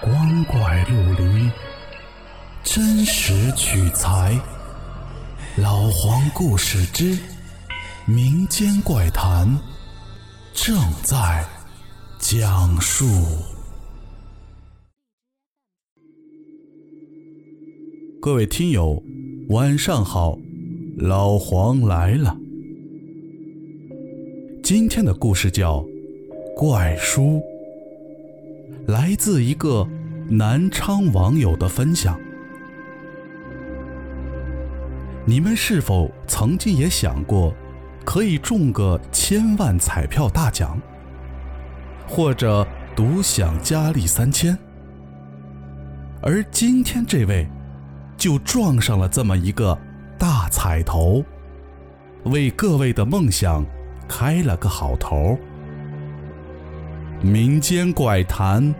光怪陆离，真实取材。老黄故事之民间怪谈正在讲述。各位听友，晚上好，老黄来了。今天的故事叫《怪书》。来自一个南昌网友的分享。你们是否曾经也想过，可以中个千万彩票大奖，或者独享佳丽三千？而今天这位，就撞上了这么一个大彩头，为各位的梦想开了个好头。民间怪谈，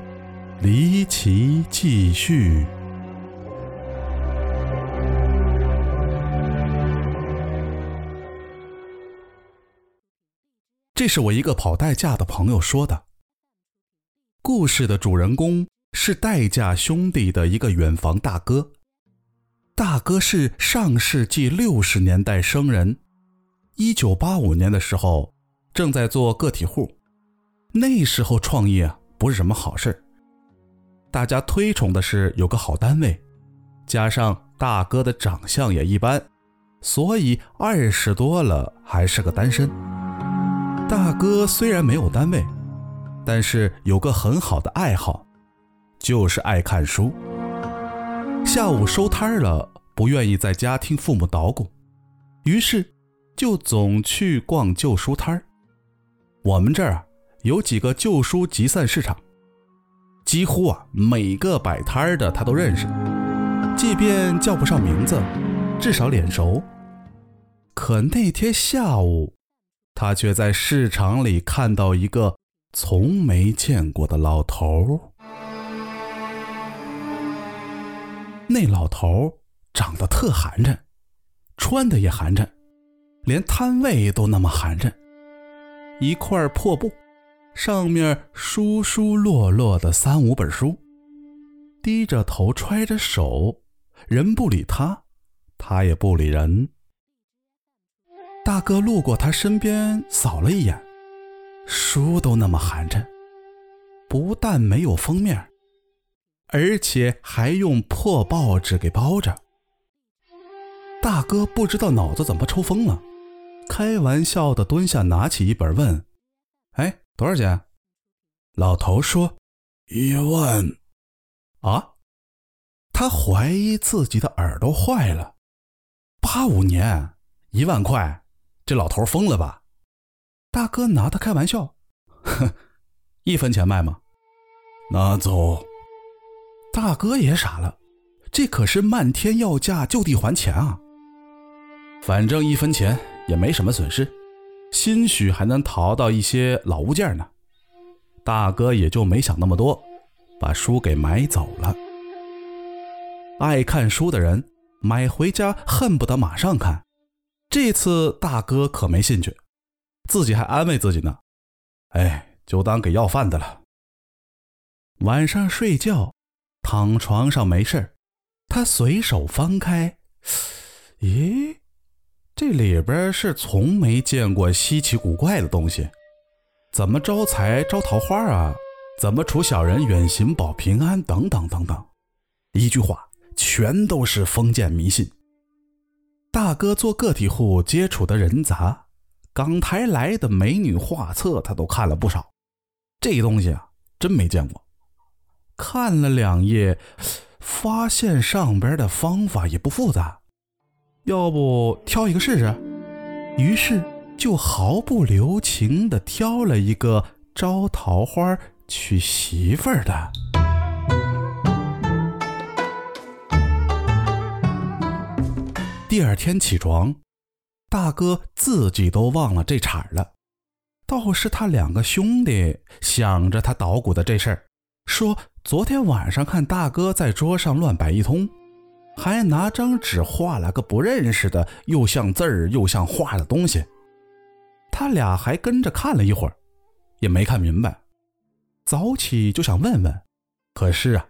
离奇继续。这是我一个跑代驾的朋友说的。故事的主人公是代驾兄弟的一个远房大哥。大哥是上世纪六十年代生人，一九八五年的时候正在做个体户。那时候创业不是什么好事大家推崇的是有个好单位，加上大哥的长相也一般，所以二十多了还是个单身。大哥虽然没有单位，但是有个很好的爱好，就是爱看书。下午收摊了，不愿意在家听父母捣鼓，于是就总去逛旧书摊我们这儿啊。有几个旧书集散市场，几乎啊每个摆摊的他都认识，即便叫不上名字，至少脸熟。可那天下午，他却在市场里看到一个从没见过的老头。那老头长得特寒碜，穿的也寒碜，连摊位都那么寒碜，一块破布。上面疏疏落落的三五本书，低着头揣着手，人不理他，他也不理人。大哥路过他身边，扫了一眼，书都那么寒碜，不但没有封面，而且还用破报纸给包着。大哥不知道脑子怎么抽风了，开玩笑的蹲下拿起一本问：“哎。”多少钱？老头说：“一万。”啊！他怀疑自己的耳朵坏了。八五年，一万块，这老头疯了吧？大哥拿他开玩笑，哼，一分钱卖吗？拿走。大哥也傻了，这可是漫天要价，就地还钱啊！反正一分钱也没什么损失。兴许还能淘到一些老物件呢，大哥也就没想那么多，把书给买走了。爱看书的人买回家恨不得马上看，这次大哥可没兴趣，自己还安慰自己呢：“哎，就当给要饭的了。”晚上睡觉，躺床上没事他随手翻开，咦？这里边是从没见过稀奇古怪的东西，怎么招财招桃花啊？怎么除小人远行保平安？等等等等，一句话，全都是封建迷信。大哥做个体户接触的人杂，港台来的美女画册他都看了不少，这东西啊，真没见过。看了两页，发现上边的方法也不复杂。要不挑一个试试？于是就毫不留情地挑了一个招桃花娶媳妇儿的。第二天起床，大哥自己都忘了这茬了，倒是他两个兄弟想着他捣鼓的这事儿，说昨天晚上看大哥在桌上乱摆一通。还拿张纸画了个不认识的，又像字儿又像画的东西。他俩还跟着看了一会儿，也没看明白。早起就想问问，可是啊，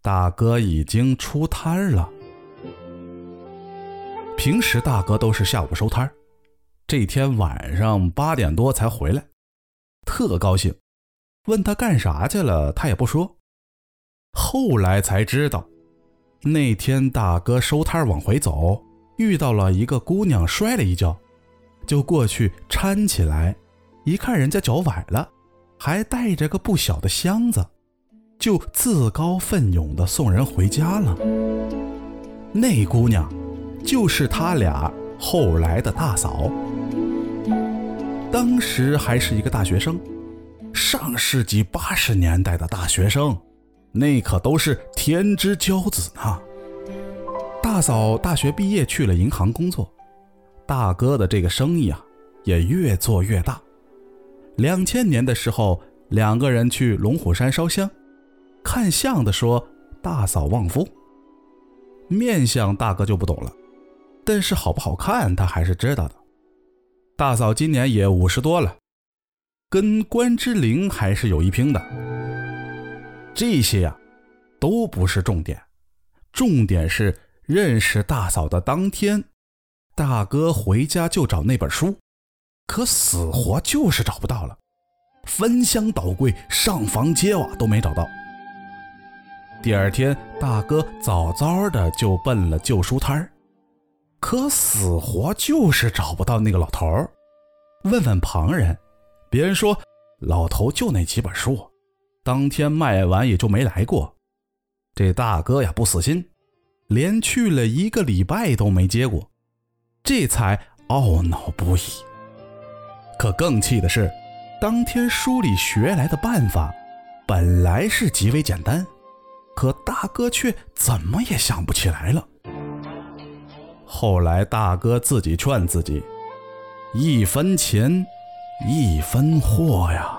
大哥已经出摊了。平时大哥都是下午收摊这天晚上八点多才回来，特高兴。问他干啥去了，他也不说。后来才知道，那天大哥收摊往回走，遇到了一个姑娘，摔了一跤，就过去搀起来。一看人家脚崴了，还带着个不小的箱子，就自告奋勇的送人回家了。那姑娘，就是他俩后来的大嫂，当时还是一个大学生，上世纪八十年代的大学生。那可都是天之骄子呢。大嫂大学毕业去了银行工作，大哥的这个生意啊也越做越大。两千年的时候，两个人去龙虎山烧香，看相的说大嫂旺夫。面相大哥就不懂了，但是好不好看他还是知道的。大嫂今年也五十多了，跟关之琳还是有一拼的。这些呀，都不是重点，重点是认识大嫂的当天，大哥回家就找那本书，可死活就是找不到了，翻箱倒柜、上房揭瓦都没找到。第二天，大哥早早的就奔了旧书摊可死活就是找不到那个老头问问旁人，别人说老头就那几本书。当天卖完也就没来过，这大哥呀不死心，连去了一个礼拜都没接过，这才懊恼不已。可更气的是，当天书里学来的办法本来是极为简单，可大哥却怎么也想不起来了。后来大哥自己劝自己：“一分钱，一分货呀。”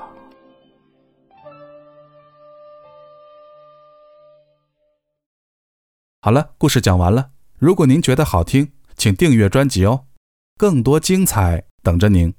好了，故事讲完了。如果您觉得好听，请订阅专辑哦，更多精彩等着您。